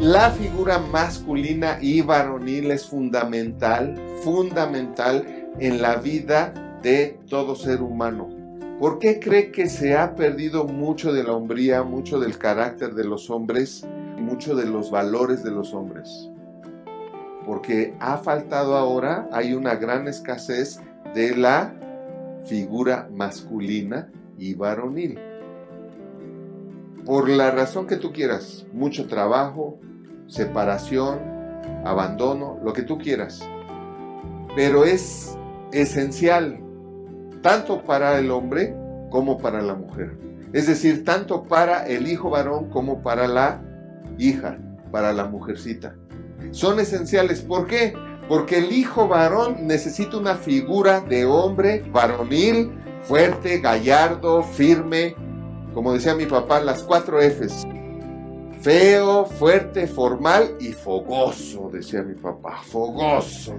la figura masculina y varonil es fundamental, fundamental en la vida de todo ser humano. ¿Por qué cree que se ha perdido mucho de la hombría, mucho del carácter de los hombres, mucho de los valores de los hombres? Porque ha faltado ahora, hay una gran escasez de la figura masculina y varonil. Por la razón que tú quieras, mucho trabajo, separación, abandono, lo que tú quieras. Pero es esencial tanto para el hombre como para la mujer. Es decir, tanto para el hijo varón como para la hija, para la mujercita. Son esenciales. ¿Por qué? Porque el hijo varón necesita una figura de hombre varonil, fuerte, gallardo, firme. Como decía mi papá, las cuatro Fs. Feo, fuerte, formal y fogoso, decía mi papá. Fogoso.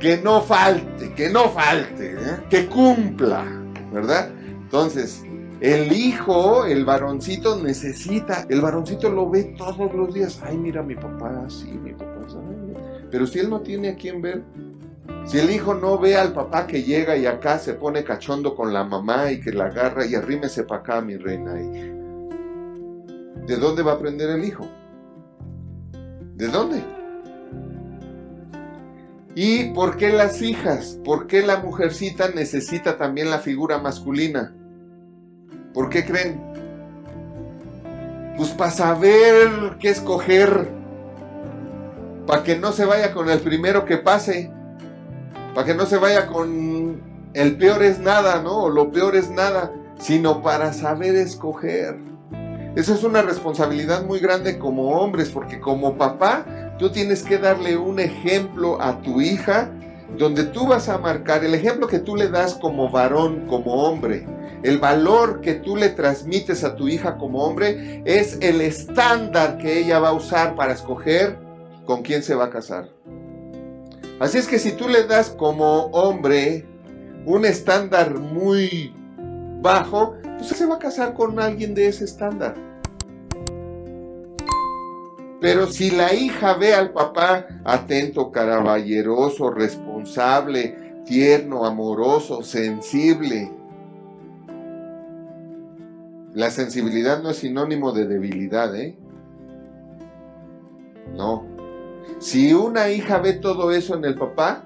Que no falte, que no falte, ¿eh? que cumpla, ¿verdad? Entonces, el hijo, el varoncito necesita, el varoncito lo ve todos los días. Ay, mira mi papá, sí, mi papá. Pero si él no tiene a quién ver, si el hijo no ve al papá que llega y acá se pone cachondo con la mamá y que la agarra y arrímese para acá, mi reina. ¿De dónde va a aprender el hijo? ¿De dónde? ¿Y por qué las hijas? ¿Por qué la mujercita necesita también la figura masculina? ¿Por qué creen? Pues para saber qué escoger. Para que no se vaya con el primero que pase. Para que no se vaya con el peor es nada, ¿no? Lo peor es nada. Sino para saber escoger. Esa es una responsabilidad muy grande como hombres, porque como papá, tú tienes que darle un ejemplo a tu hija donde tú vas a marcar el ejemplo que tú le das como varón, como hombre, el valor que tú le transmites a tu hija como hombre es el estándar que ella va a usar para escoger con quién se va a casar. Así es que si tú le das como hombre un estándar muy bajo, pues se va a casar con alguien de ese estándar. Pero si la hija ve al papá atento, caballeroso, responsable, tierno, amoroso, sensible, la sensibilidad no es sinónimo de debilidad, ¿eh? No. Si una hija ve todo eso en el papá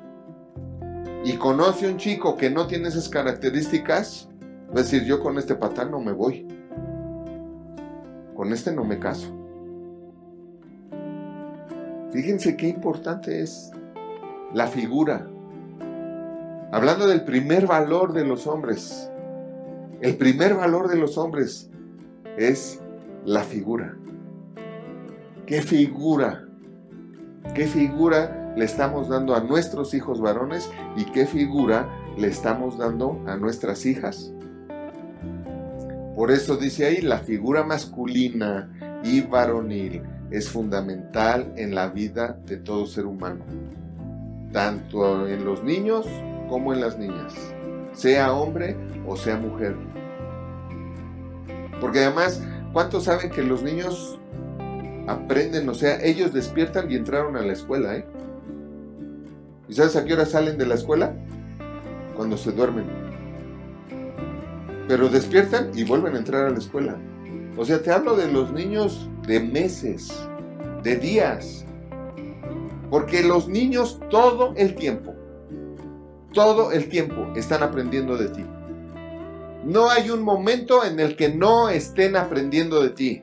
y conoce a un chico que no tiene esas características, va a decir, yo con este patán no me voy. Con este no me caso. Fíjense qué importante es la figura. Hablando del primer valor de los hombres. El primer valor de los hombres es la figura. ¿Qué figura? ¿Qué figura le estamos dando a nuestros hijos varones y qué figura le estamos dando a nuestras hijas? Por eso dice ahí, la figura masculina y varonil es fundamental en la vida de todo ser humano, tanto en los niños como en las niñas, sea hombre o sea mujer. Porque además, ¿cuántos saben que los niños aprenden? O sea, ellos despiertan y entraron a la escuela, ¿eh? ¿Y sabes a qué hora salen de la escuela? Cuando se duermen. Pero despiertan y vuelven a entrar a la escuela. O sea, te hablo de los niños de meses, de días. Porque los niños todo el tiempo, todo el tiempo están aprendiendo de ti. No hay un momento en el que no estén aprendiendo de ti.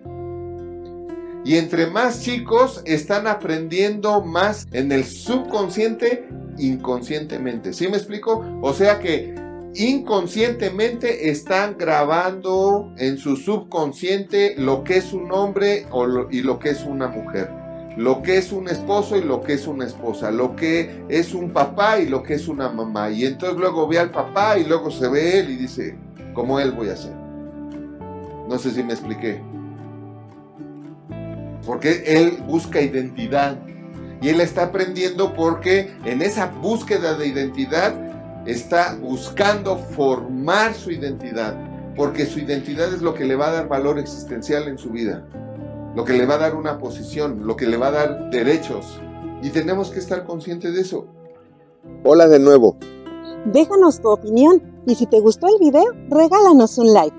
Y entre más chicos están aprendiendo más en el subconsciente inconscientemente. ¿Sí me explico? O sea que inconscientemente están grabando en su subconsciente lo que es un hombre y lo que es una mujer, lo que es un esposo y lo que es una esposa, lo que es un papá y lo que es una mamá. Y entonces luego ve al papá y luego se ve él y dice, ¿cómo él voy a ser? No sé si me expliqué. Porque él busca identidad. Y él está aprendiendo porque en esa búsqueda de identidad está buscando formar su identidad, porque su identidad es lo que le va a dar valor existencial en su vida. lo que le va a dar una posición, lo que le va a dar derechos. Y tenemos que estar conscientes de eso. Hola de nuevo. Déjanos tu opinión y si te gustó el video, regálanos un like.